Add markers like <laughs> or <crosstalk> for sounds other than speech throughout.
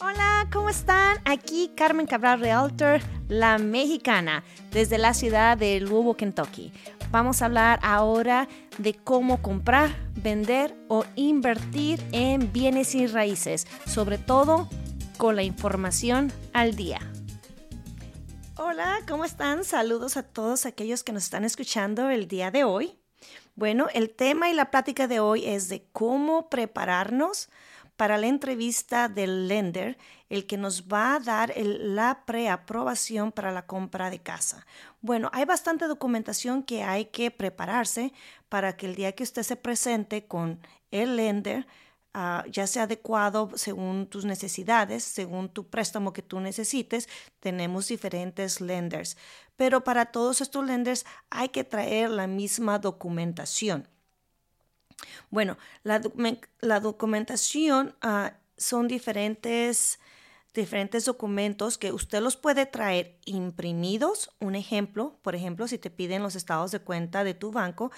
Hola, ¿cómo están? Aquí Carmen Cabral Realtor, la mexicana, desde la ciudad de Louisville, Kentucky. Vamos a hablar ahora de cómo comprar, vender o invertir en bienes y raíces, sobre todo con la información al día. Hola, ¿cómo están? Saludos a todos aquellos que nos están escuchando el día de hoy. Bueno, el tema y la plática de hoy es de cómo prepararnos para la entrevista del lender, el que nos va a dar la preaprobación para la compra de casa. Bueno, hay bastante documentación que hay que prepararse para que el día que usted se presente con el lender, ah, ya sea adecuado según tus necesidades, según tu préstamo que tú necesites. Tenemos diferentes lenders, pero para todos estos lenders hay que traer la misma documentación. Bueno, la, documentación ah, son diferentes, diferentes documentos que usted los puede traer imprimidos. Un ejemplo, por ejemplo, si te piden los estados de cuenta de tu banco,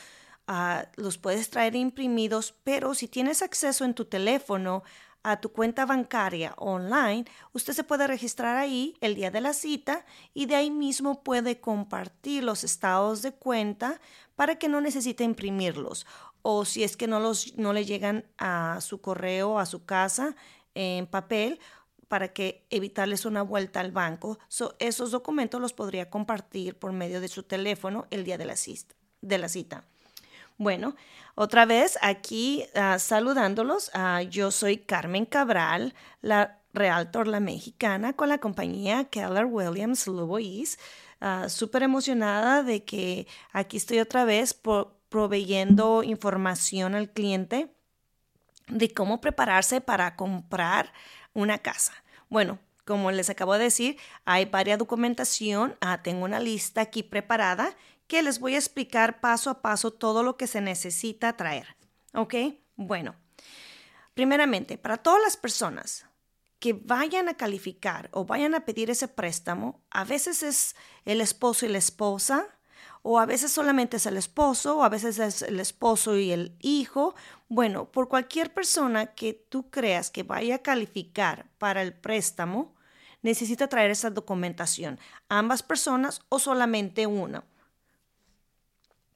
ah, los puedes traer imprimidos, pero si tienes acceso en tu teléfono a tu cuenta bancaria online, usted se puede registrar ahí el día de la cita y de ahí mismo puede compartir los estados de cuenta para que no necesite imprimirlos o si es que no, los, no le llegan a su correo, a su casa en papel, para que evitarles una vuelta al banco. esos documentos los podría compartir por medio de su teléfono el día de la, cita. De la cita. Bueno, otra vez aquí ah, saludándolos. Uh, yo soy Carmen Cabral, la Realtor La Mexicana, con la compañía Keller Williams Louise. Uh, Súper emocionada de que aquí estoy otra vez por, proveyendo información al cliente de cómo prepararse para comprar una casa. Bueno, como les acabo de decir, hay varias documentación. Ah, tengo una lista aquí preparada que les voy a explicar paso a paso todo lo que se necesita traer. ¿Ok? Bueno, primeramente, para todas las personas que vayan a calificar o vayan a pedir ese préstamo, a veces es el esposo y la esposa, o a veces solamente es el esposo, o a veces es el esposo y el hijo. Bueno, por cualquier persona que tú creas que vaya a calificar para el préstamo, necesita traer esa documentación. Ambas personas o solamente una.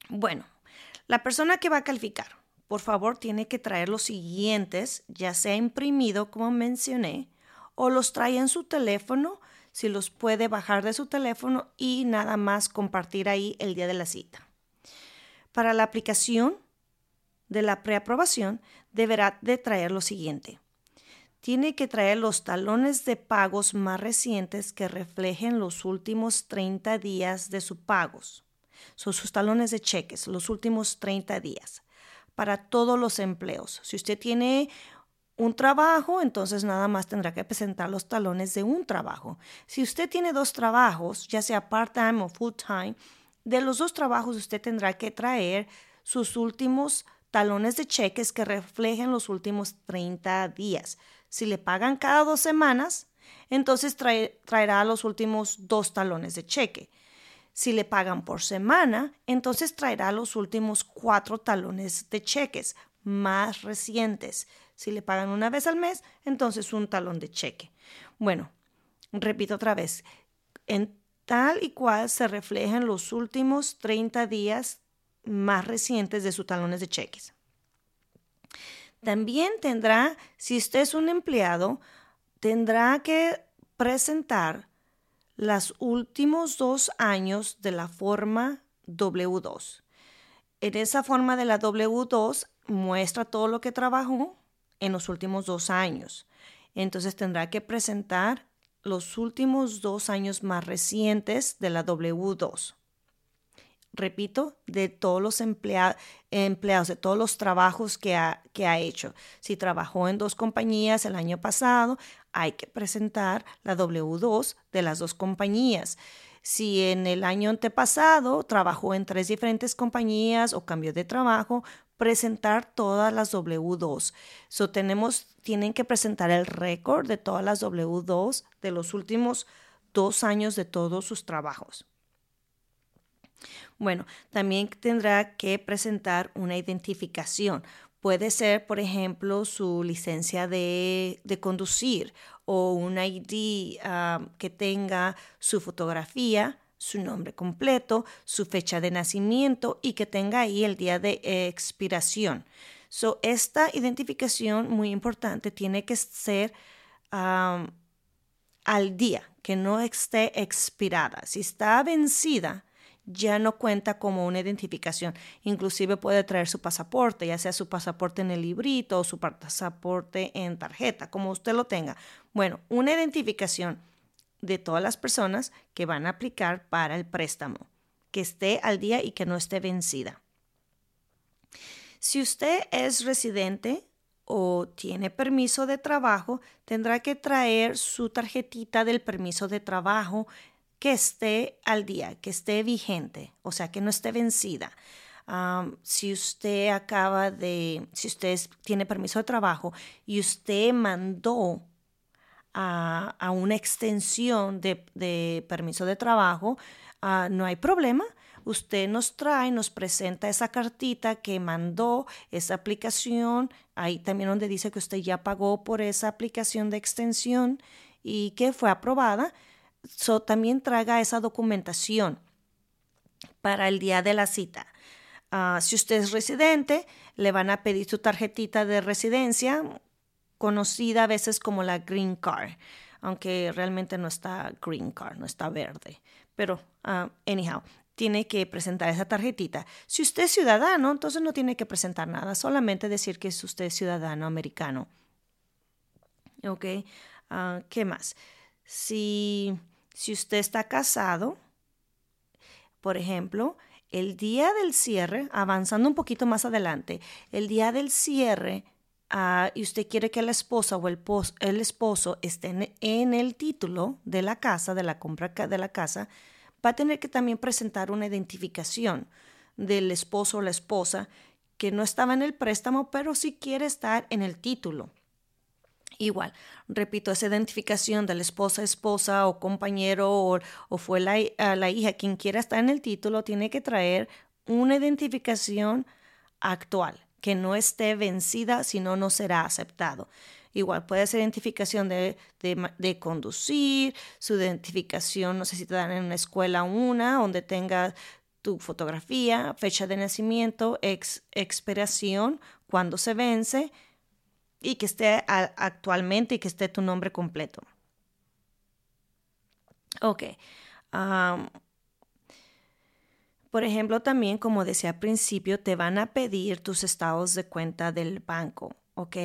Bueno, la persona que va a calificar, por favor, tiene que traer los siguientes, ya sea imprimido, como mencioné, o los trae en su teléfono si los puede bajar de su teléfono y nada más compartir ahí el día de la cita. Para la aplicación de la preaprobación deberá de traer lo siguiente. Tiene que traer los talones de pagos más recientes que reflejen los últimos 30 días de sus pagos. Son sus talones de cheques, los últimos 30 días para todos los empleos. Si usted tiene un trabajo, entonces nada más tendrá que presentar los talones de un trabajo. Si usted tiene dos trabajos, ya sea part-time o full-time, de los dos trabajos usted tendrá que traer sus últimos talones de cheques que reflejen los últimos 30 días. Si le pagan cada dos semanas, entonces traerá los últimos dos talones de cheque. Si le pagan por semana, entonces traerá los últimos cuatro talones de cheques más recientes. Si le pagan una vez al mes, entonces un talón de cheque. Bueno, repito otra vez, en tal y cual se reflejan los últimos 30 días más recientes de sus talones de cheques. También tendrá, si usted es un empleado, tendrá que presentar los últimos dos años de la forma W2. En esa forma de la W2 muestra todo lo que trabajó en los últimos dos años. Entonces tendrá que presentar los últimos dos años más recientes de la W2. Repito, de todos los empleados, de todos los trabajos que ha, que ha hecho. Si trabajó en dos compañías el año pasado, hay que presentar la W2 de las dos compañías. Si en el año antepasado trabajó en tres diferentes compañías o cambió de trabajo, presentar todas las W2. So tenemos, tienen que presentar el récord de todas las W2 de los últimos dos años de todos sus trabajos. Bueno, también tendrá que presentar una identificación. Puede ser, por ejemplo, su licencia de, de conducir o un ID ah, que tenga su fotografía, su nombre completo, su fecha de nacimiento y que tenga ahí el día de expiración. So, esta identificación muy importante tiene que ser al día, que no esté expirada. Si está vencida, ya no cuenta como una identificación. Inclusive puede traer su pasaporte, ya sea su pasaporte en el librito o su pasaporte en tarjeta, como usted lo tenga. Bueno, una identificación de todas las personas que van a aplicar para el préstamo, que esté al día y que no esté vencida. Si usted es residente o tiene permiso de trabajo, tendrá que traer su tarjetita del permiso de trabajo que esté al día, que esté vigente, o sea, que no esté vencida. si usted acaba de, si usted tiene permiso de trabajo y usted mandó a, una extensión de, permiso de trabajo, ah, no hay problema. Usted nos trae, nos presenta esa cartita que mandó, esa aplicación, ahí también donde dice que usted ya pagó por esa aplicación de extensión y que fue aprobada. So, también traiga esa documentación para el día de la cita. Ah, si usted es residente, le van a pedir su tarjetita de residencia, conocida a veces como la Green Card, aunque realmente no está Green Card, no está verde. Pero, uh, anyhow, tiene que presentar esa tarjetita. Si usted es ciudadano, entonces no tiene que presentar nada, solamente decir que es usted ciudadano americano. ¿Ok? Ah, ¿Qué más? Si, si usted está casado, por ejemplo, el día del cierre, avanzando un poquito más adelante, el día del cierre Ah, y usted quiere que la esposa o el, el esposo estén en el título de la casa, de la compra de la casa, va a tener que también presentar una identificación del esposo o la esposa que no estaba en el préstamo, pero sí quiere estar en el título. Igual, repito, esa identificación de la esposa, esposa o compañero o, o fue la, la hija quien quiera estar en el título, tiene que traer una identificación actual que no esté vencida, si no, no será aceptado. Igual puede ser identificación de, de, conducir, su identificación, no sé si te dan en una escuela una, donde tenga tu fotografía, fecha de nacimiento, ex, expiración, cuando se vence y que esté actualmente y que esté tu nombre completo. Ok. Por ejemplo, también, como decía al principio, te van a pedir tus estados de cuenta del banco, ¿ok?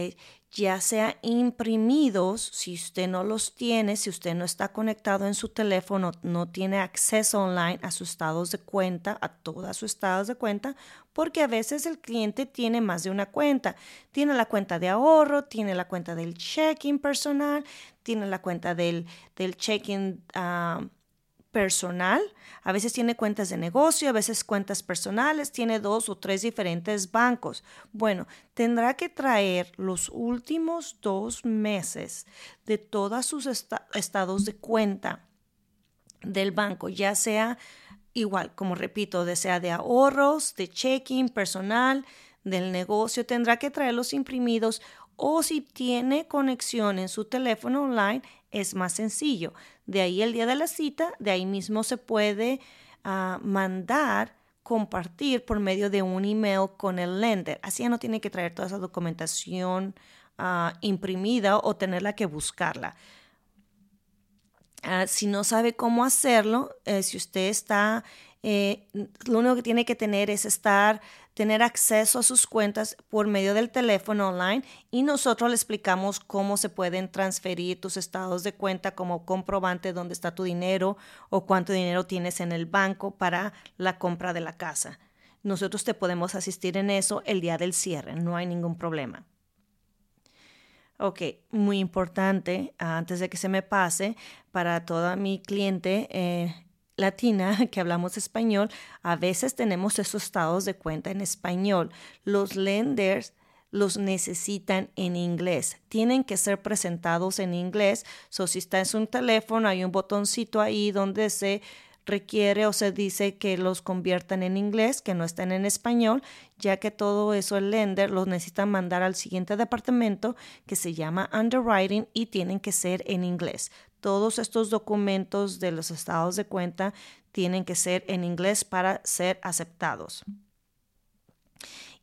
Ya sea imprimidos, si usted no los tiene, si usted no está conectado en su teléfono, no tiene acceso online a sus estados de cuenta, a todas sus estados de cuenta, porque a veces el cliente tiene más de una cuenta. Tiene la cuenta de ahorro, tiene la cuenta del checking personal, tiene la cuenta del, del checking... Ah, personal, a veces tiene cuentas de negocio, a veces cuentas personales, tiene dos o tres diferentes bancos. Bueno, tendrá que traer los últimos dos meses de todos sus estados de cuenta del banco, ya sea igual, como repito, de sea de ahorros, de checking, personal, del negocio, tendrá que traerlos imprimidos o si tiene conexión en su teléfono online, es más sencillo. De ahí el día de la cita, de ahí mismo se puede ah, mandar, compartir por medio de un email con el lender. Así ya no tiene que traer toda esa documentación ah, imprimida o tenerla que buscarla. Ah, si no sabe cómo hacerlo, eh, si usted está, eh, lo único que tiene que tener es estar tener acceso a sus cuentas por medio del teléfono online y nosotros le explicamos cómo se pueden transferir tus estados de cuenta como comprobante dónde está tu dinero o cuánto dinero tienes en el banco para la compra de la casa. Nosotros te podemos asistir en eso el día del cierre, no hay ningún problema. Ok, muy importante, antes de que se me pase, para toda mi cliente, eh, latina <laughs> que hablamos español, a veces tenemos esos estados de cuenta en español. Los lenders los necesitan en inglés. Tienen que ser presentados en inglés. So, si está en su teléfono, hay un botoncito ahí donde se requiere o se dice que los conviertan en inglés, que no estén en español, ya que todo eso el lender los necesita mandar al siguiente departamento que se llama underwriting y tienen que ser en inglés. Todos estos documentos de los estados de cuenta tienen que ser en inglés para ser aceptados.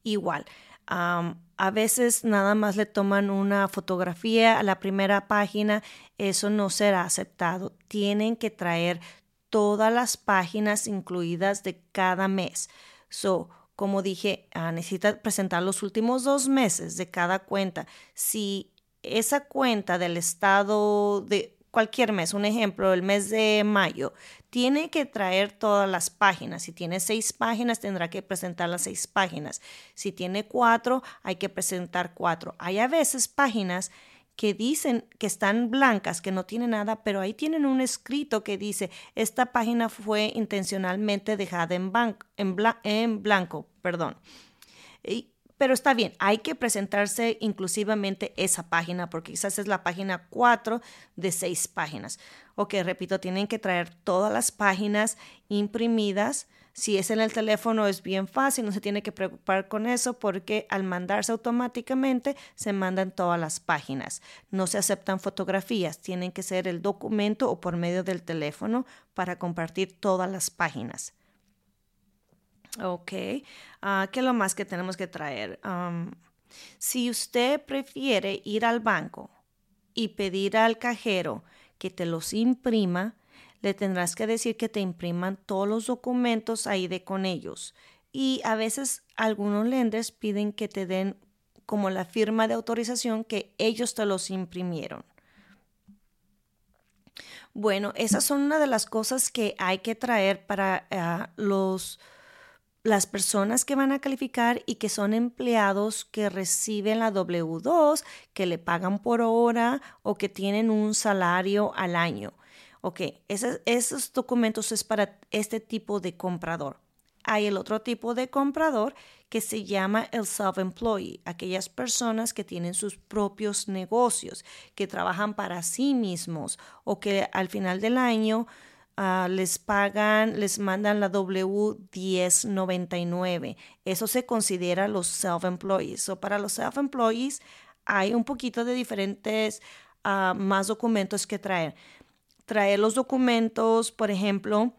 Igual, a veces nada más le toman una fotografía a la primera página, eso no será aceptado. Tienen que traer todas las páginas incluidas de cada mes. So, como dije, ah, necesita presentar los últimos dos meses de cada cuenta. Si esa cuenta del estado de cualquier mes, un ejemplo, el mes de mayo, tiene que traer todas las páginas. Si tiene seis páginas, tendrá que presentar las seis páginas. Si tiene cuatro, hay que presentar cuatro. Hay a veces páginas que dicen que están blancas, que no tienen nada, pero ahí tienen un escrito que dice, esta página fue intencionalmente dejada en, en, blanco. Perdón. Pero está bien, hay que presentarse inclusivamente esa página, porque quizás es la página 4 de 6 páginas. Ok, repito, tienen que traer todas las páginas imprimidas si es en el teléfono es bien fácil, no se tiene que preocupar con eso porque al mandarse automáticamente se mandan todas las páginas. No se aceptan fotografías, tienen que ser el documento o por medio del teléfono para compartir todas las páginas. Ok, ah, ¿qué es lo más que tenemos que traer? si usted prefiere ir al banco y pedir al cajero que te los imprima, le tendrás que decir que te impriman todos los documentos ahí de con ellos. Y a veces algunos lenders piden que te den como la firma de autorización que ellos te los imprimieron. Bueno, esas son una de las cosas que hay que traer para ah, los, las personas que van a calificar y que son empleados que reciben la W2, que le pagan por hora o que tienen un salario al año. Ok, esos, documentos es para este tipo de comprador. Hay el otro tipo de comprador que se llama el self-employee, aquellas personas que tienen sus propios negocios, que trabajan para sí mismos o que al final del año ah, les pagan, les mandan la W1099. Eso se considera los self-employees. O para los self-employees hay un poquito de diferentes ah, más documentos que traer traer los documentos, por ejemplo,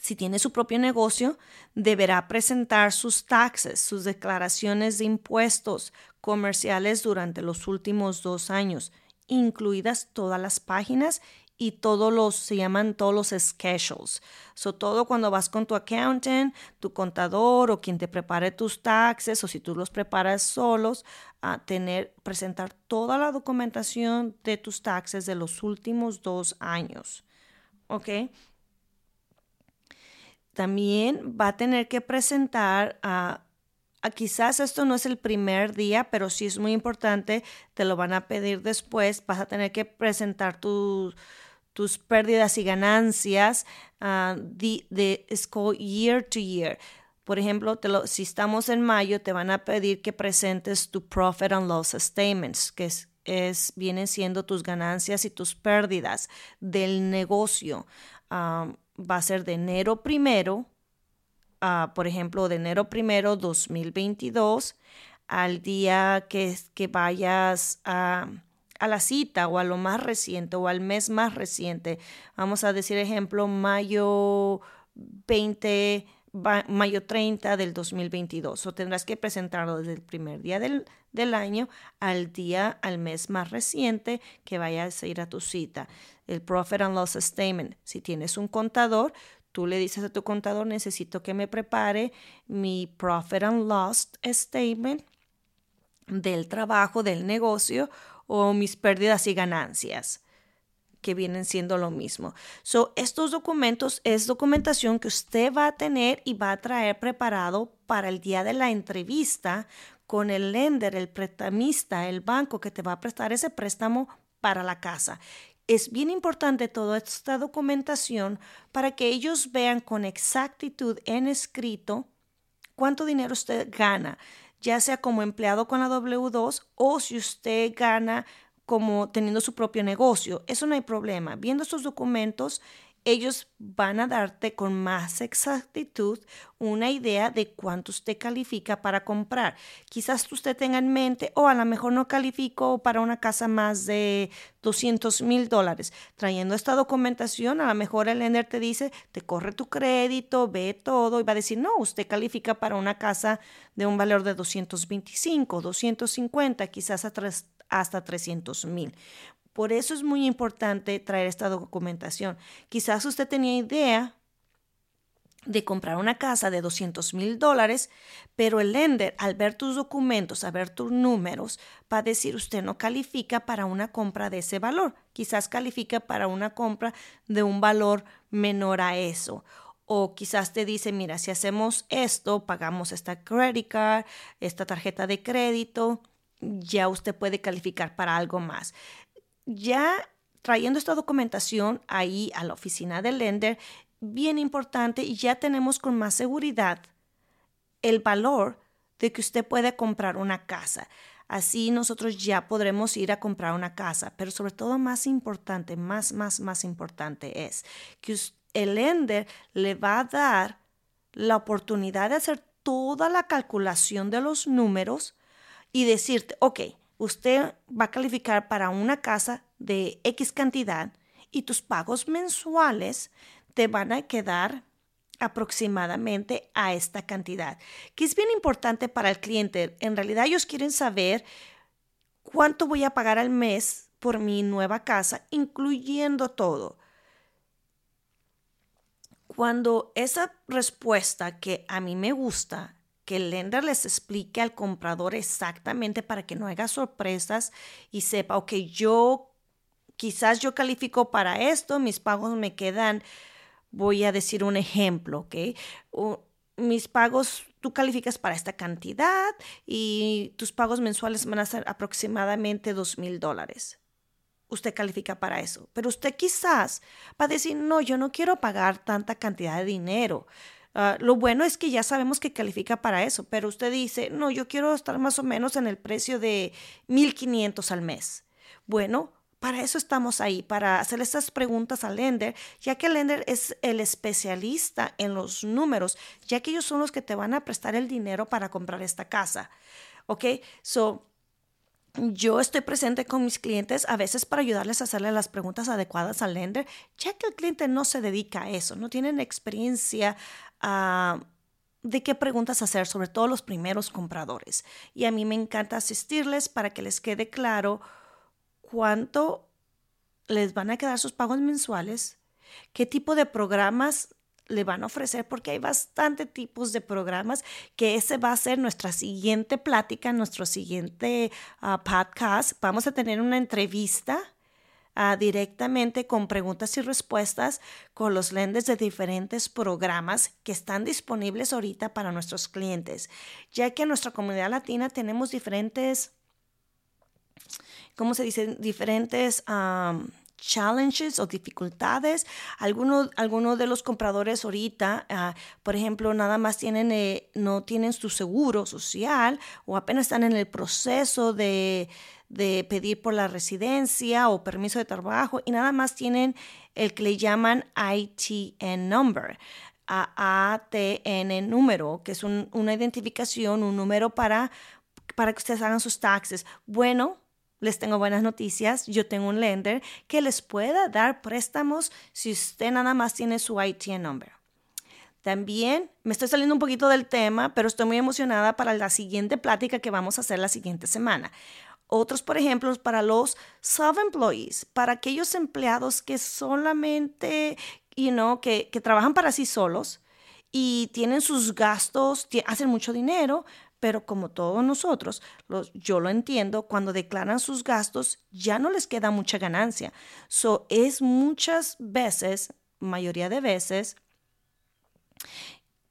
si tiene su propio negocio, deberá presentar sus taxes, sus declaraciones de impuestos comerciales durante los últimos dos años, incluidas todas las páginas y todos los, se llaman todos los schedules. So, todo cuando vas con tu accountant, tu contador o quien te prepare tus taxes o si tú los preparas solos, a tener, presentar toda la documentación de tus taxes de los últimos dos años. ¿Ok? También va a tener que presentar a quizás esto no es el primer día, pero sí es muy importante, te lo van a pedir después, vas a tener que presentar tus tus pérdidas y ganancias ah, de, school year to year. Por ejemplo, si estamos en mayo, te van a pedir que presentes tu profit and loss statements, que es, vienen siendo tus ganancias y tus pérdidas del negocio. Ah, va a ser de enero primero, ah, por ejemplo, de enero primero 2022 al día que, que vayas a a la cita o a lo más reciente o al mes más reciente. Vamos a decir ejemplo, mayo 20, mayo 30 del 2022. O tendrás que presentarlo desde el primer día del, del año al día, al mes más reciente que vayas a ir a tu cita. El Profit and Loss Statement. Si tienes un contador, tú le dices a tu contador, necesito que me prepare mi Profit and Loss Statement del trabajo, del negocio o mis pérdidas y ganancias que vienen siendo lo mismo. So, estos documentos es documentación que usted va a tener y va a traer preparado para el día de la entrevista con el lender, el prestamista, el banco que te va a prestar ese préstamo para la casa. Es bien importante toda esta documentación para que ellos vean con exactitud en escrito cuánto dinero usted gana ya sea como empleado con la W2 o si usted gana como teniendo su propio negocio. Eso no hay problema. Viendo estos documentos, ellos van a darte con más exactitud una idea de cuánto usted califica para comprar. Quizás usted tenga en mente, o a lo mejor no califico para una casa más de 200 mil dólares. Trayendo esta documentación, a lo mejor el lender te dice, te corre tu crédito, ve todo y va a decir, no, usted califica para una casa de un valor de 225, 250, quizás hasta 300 mil. Por eso es muy importante traer esta documentación. Quizás usted tenía idea de comprar una casa de 200 mil dólares, pero el lender, al ver tus documentos, a ver tus números, va a decir usted no califica para una compra de ese valor. Quizás califica para una compra de un valor menor a eso. O quizás te dice, mira, si hacemos esto, pagamos esta credit card, esta tarjeta de crédito, ya usted puede calificar para algo más ya trayendo esta documentación ahí a la oficina del lender, bien importante, y ya tenemos con más seguridad el valor de que usted puede comprar una casa. Así nosotros ya podremos ir a comprar una casa, pero sobre todo más importante, más, más, más importante es que el lender le va a dar la oportunidad de hacer toda la calculación de los números y decirte, ok, usted va a calificar para una casa de X cantidad y tus pagos mensuales te van a quedar aproximadamente a esta cantidad, que es bien importante para el cliente. En realidad ellos quieren saber cuánto voy a pagar al mes por mi nueva casa, incluyendo todo. Cuando esa respuesta que a mí me gusta que el lender les explique al comprador exactamente para que no haya sorpresas y sepa, ok, yo quizás yo califico para esto, mis pagos me quedan, voy a decir un ejemplo, ok, mis pagos, tú calificas para esta cantidad y tus pagos mensuales van a ser aproximadamente dos mil dólares. Usted califica para eso, pero usted quizás va a decir, no, yo no quiero pagar tanta cantidad de dinero. Ah, lo bueno es que ya sabemos que califica para eso, pero usted dice, no, yo quiero estar más o menos en el precio de 1.500 al mes. Bueno, para eso estamos ahí, para hacer estas preguntas al lender, ya que el lender es el especialista en los números, ya que ellos son los que te van a prestar el dinero para comprar esta casa. ¿Ok? So, yo estoy presente con mis clientes a veces para ayudarles a hacerle las preguntas adecuadas al lender, ya que el cliente no se dedica a eso, no tienen experiencia uh, de qué preguntas hacer, sobre todo los primeros compradores. Y a mí me encanta asistirles para que les quede claro cuánto les van a quedar sus pagos mensuales, qué tipo de programas le van a ofrecer porque hay bastante tipos de programas que ese va a ser nuestra siguiente plática, nuestro siguiente ah, podcast. Vamos a tener una entrevista ah, directamente con preguntas y respuestas con los lenders de diferentes programas que están disponibles ahorita para nuestros clientes, ya que en nuestra comunidad latina tenemos diferentes, ¿cómo se dice? Diferentes challenges o dificultades. Algunos, algunos de los compradores ahorita, ah, por ejemplo, nada más tienen, eh, no tienen su seguro social o apenas están en el proceso de, de pedir por la residencia o permiso de trabajo y nada más tienen el que le llaman ITN number. ATN número, que es una identificación, un número para, para que ustedes hagan sus taxes. Bueno, les tengo buenas noticias. Yo tengo un lender que les pueda dar préstamos si usted nada más tiene su ITN number. También me estoy saliendo un poquito del tema, pero estoy muy emocionada para la siguiente plática que vamos a hacer la siguiente semana. Otros, por ejemplo, para los self-employees, para aquellos empleados que solamente, you know, que, que trabajan para sí solos y tienen sus gastos, hacen mucho dinero, pero como todos nosotros, los, yo lo entiendo, cuando declaran sus gastos ya no les queda mucha ganancia. So, es muchas veces, mayoría de veces,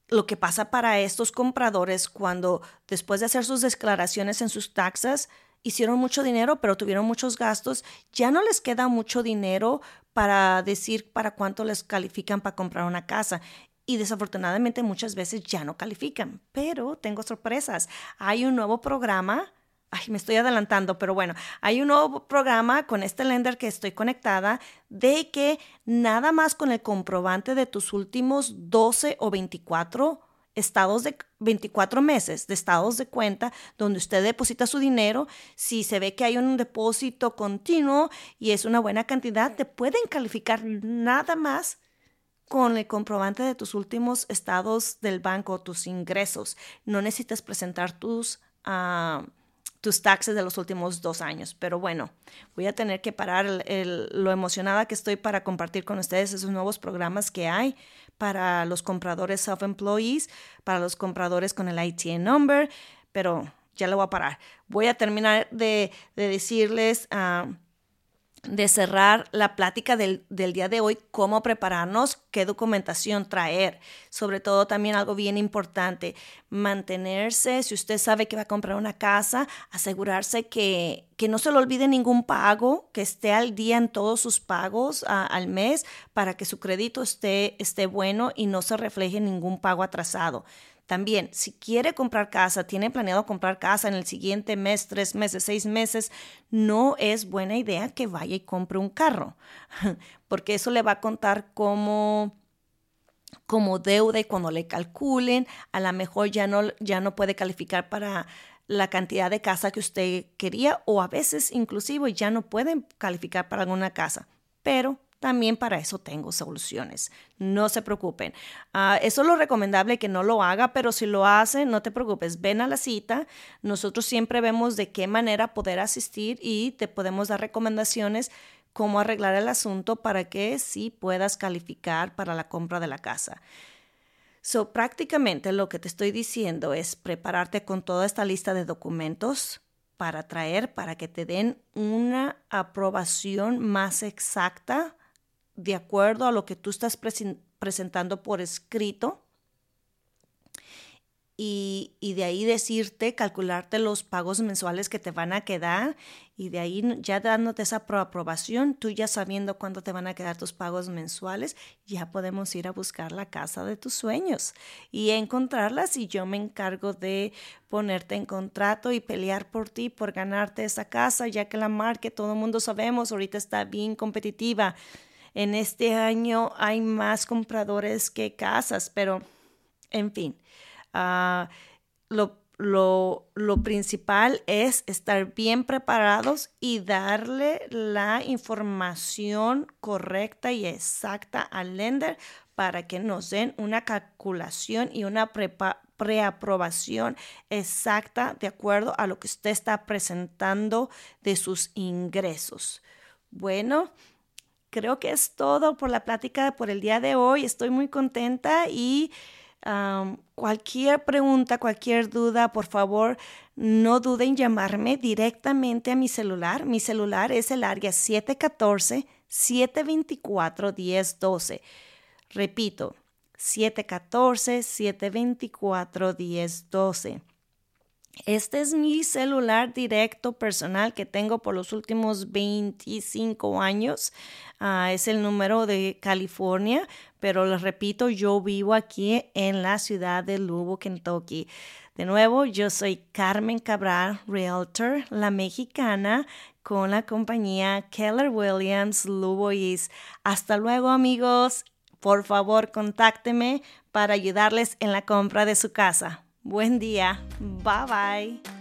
lo que pasa para estos compradores cuando después de hacer sus declaraciones en sus taxas, hicieron mucho dinero, pero tuvieron muchos gastos, ya no les queda mucho dinero para decir para cuánto les califican para comprar una casa y desafortunadamente muchas veces ya no califican. Pero tengo sorpresas. Hay un nuevo programa ay, me estoy adelantando, pero bueno, hay un nuevo programa con este lender que estoy conectada de que nada más con el comprobante de tus últimos 12 o 24 estados de 24 meses de estados de cuenta donde usted deposita su dinero, si se ve que hay un depósito continuo y es una buena cantidad, te pueden calificar nada más con el comprobante de tus últimos estados del banco, tus ingresos. No necesitas presentar tus uh, tus taxes de los últimos dos años. Pero bueno, voy a tener que parar lo emocionada que estoy para compartir con ustedes esos nuevos programas que hay para los compradores self-employees, para los compradores con el ITN number, pero ya lo voy a parar. Voy a terminar de, decirles... Uh, de cerrar la plática del, día de hoy, cómo prepararnos, qué documentación traer. Sobre todo también algo bien importante, mantenerse, si usted sabe que va a comprar una casa, asegurarse que, que no se le olvide ningún pago, que esté al día en todos sus pagos al mes para que su crédito esté, esté bueno y no se refleje ningún pago atrasado. También, si quiere comprar casa, tiene planeado comprar casa en el siguiente mes, tres meses, seis meses, no es buena idea que vaya y compre un carro, <laughs> porque eso le va a contar como como deuda y cuando le calculen, a lo mejor ya no, ya no puede calificar para la cantidad de casa que usted quería o a veces inclusive ya no pueden calificar para alguna casa. Pero también para eso tengo soluciones. No se preocupen. Ah, eso es lo recomendable que no lo haga, pero si lo hace, no te preocupes. Ven a la cita. Nosotros siempre vemos de qué manera poder asistir y te podemos dar recomendaciones cómo arreglar el asunto para que sí puedas calificar para la compra de la casa. So, prácticamente lo que te estoy diciendo es prepararte con toda esta lista de documentos para traer, para que te den una aprobación más exacta de acuerdo a lo que tú estás presentando por escrito y, de ahí decirte, calcularte los pagos mensuales que te van a quedar y de ahí ya dándote esa aprobación, tú ya sabiendo cuándo te van a quedar tus pagos mensuales, ya podemos ir a buscar la casa de tus sueños y encontrarlas y yo me encargo de ponerte en contrato y pelear por ti, por ganarte esa casa, ya que la marca, todo el mundo sabemos, ahorita está bien competitiva en este año hay más compradores que casas, pero en fin, ah, lo, lo, principal es estar bien preparados y darle la información correcta y exacta al lender para que nos den una calculación y una preaprobación exacta de acuerdo a lo que usted está presentando de sus ingresos. Bueno, creo que es todo por la plática por el día de hoy. Estoy muy contenta y cualquier pregunta, cualquier duda, por favor, no duden en llamarme directamente a mi celular. Mi celular es el área 714-724-1012. Repito, 714-724-1012. Este es mi celular directo personal que tengo por los últimos 25 años. Ah, es el número de California, pero les repito, yo vivo aquí en la ciudad de Louisville, Kentucky. De nuevo, yo soy Carmen Cabral, Realtor, la mexicana, con la compañía Keller Williams Louisville Hasta luego, amigos. Por favor, contácteme para ayudarles en la compra de su casa. Buen día. Bye bye.